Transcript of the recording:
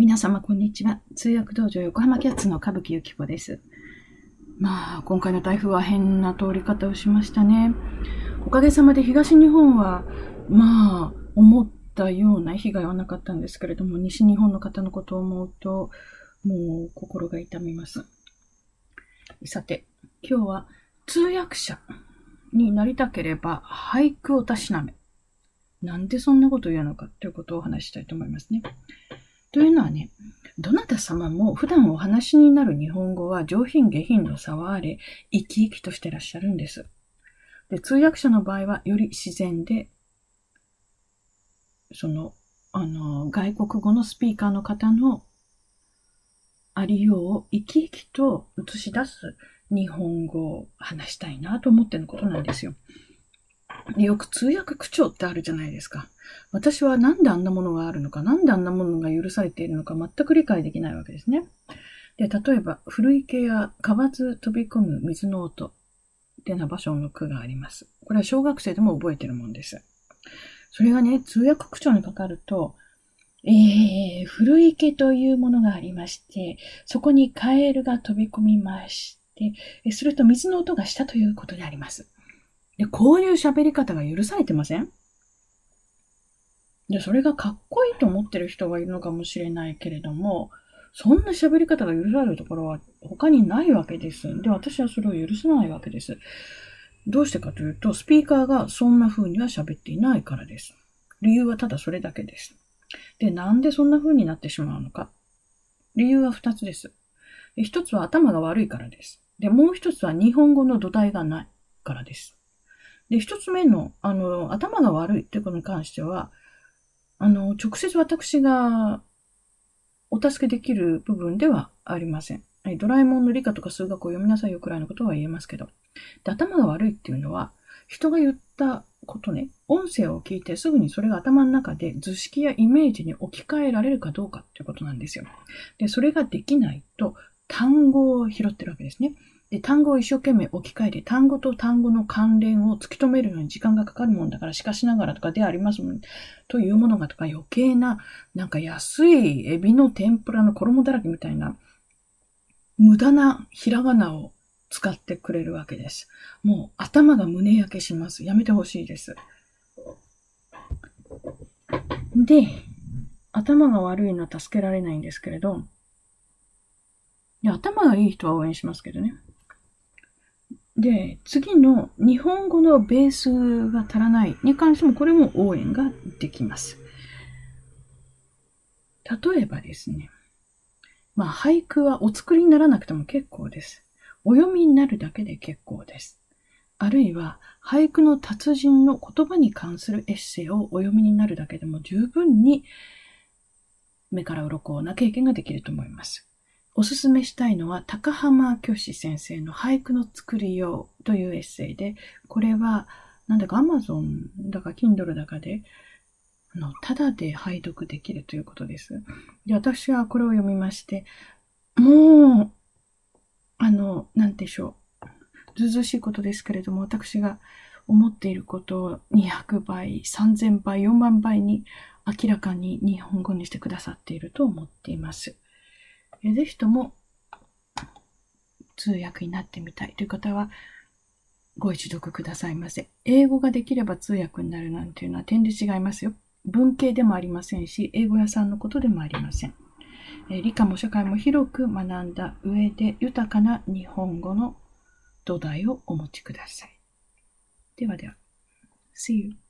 皆様、こんにちは。通訳道場横浜キャッツの歌舞伎ゆき子です。まあ、今回の台風は変な通り方をしましたね。おかげさまで東日本は、まあ、思ったような被害はなかったんですけれども、西日本の方のことを思うと、もう心が痛みます。さて、今日は通訳者になりたければ俳句をたしなめ。なんでそんなことを言うのかということをお話したいと思いますね。というのはね、どなた様も普段お話になる日本語は上品下品の差はあれ、生き生きとしてらっしゃるんです。で、通訳者の場合はより自然で、その、あの、外国語のスピーカーの方のありようを生き生きと映し出す日本語を話したいなと思ってのことなんですよ。よく通訳口調ってあるじゃないですか。私はなんであんなものがあるのか、なんであんなものが許されているのか全く理解できないわけですね。で、例えば、古池や河津飛び込む水の音ってな場所の句があります。これは小学生でも覚えてるもんです。それがね、通訳口調にかかると、えー、古池というものがありまして、そこにカエルが飛び込みまして、すると水の音がしたということであります。で、こういう喋り方が許されてません？で、それがかっこいいと思ってる人がいるのかもしれないけれども、そんな喋り方が許されるところは他にないわけです。で、私はそれを許さないわけです。どうしてかというと、スピーカーがそんな風には喋っていないからです。理由はただそれだけです。で、なんでそんな風になってしまうのか。理由は二つです。一つは頭が悪いからです。で、もう一つは日本語の土台がないからです。で、一つ目の、あの、頭が悪いっていうことに関しては、あの、直接私がお助けできる部分ではありません。ドラえもんの理科とか数学を読みなさいよくらいのことは言えますけど。で、頭が悪いっていうのは、人が言ったことね、音声を聞いてすぐにそれが頭の中で図式やイメージに置き換えられるかどうかっていうことなんですよ。で、それができないと単語を拾ってるわけですね。で、単語を一生懸命置き換えて、単語と単語の関連を突き止めるのに時間がかかるもんだから、しかしながらとかでありますもん、というものがとか余計な、なんか安いエビの天ぷらの衣だらけみたいな、無駄なひらがなを使ってくれるわけです。もう頭が胸焼けします。やめてほしいです。で、頭が悪いのは助けられないんですけれど、いや頭がいい人は応援しますけどね。で、次の日本語のベースが足らないに関してもこれも応援ができます。例えばですね。まあ俳句はお作りにならなくても結構です。お読みになるだけで結構です。あるいは俳句の達人の言葉に関するエッセイをお読みになるだけでも十分に目から鱗な経験ができると思います。おすすめしたいのは高浜虚子先生の俳句の作りようというエッセイで、これはなんだか Amazon だか Kindle だかで、あの、ただで拝読できるということです。で、私はこれを読みまして、もう、あの、なんでしょう。ずうずしいことですけれども、私が思っていることを200倍、3000倍、4万倍に明らかに日本語にしてくださっていると思っています。ぜひとも通訳になってみたいという方は、ご一読くださいませ。英語ができれば通訳になるなんていうのは点で違いますよ。文系でもありませんし、英語屋さんのことでもありません。え理科も社会も広く学んだ上で豊かな日本語の土台をお持ちください。ではでは。See you.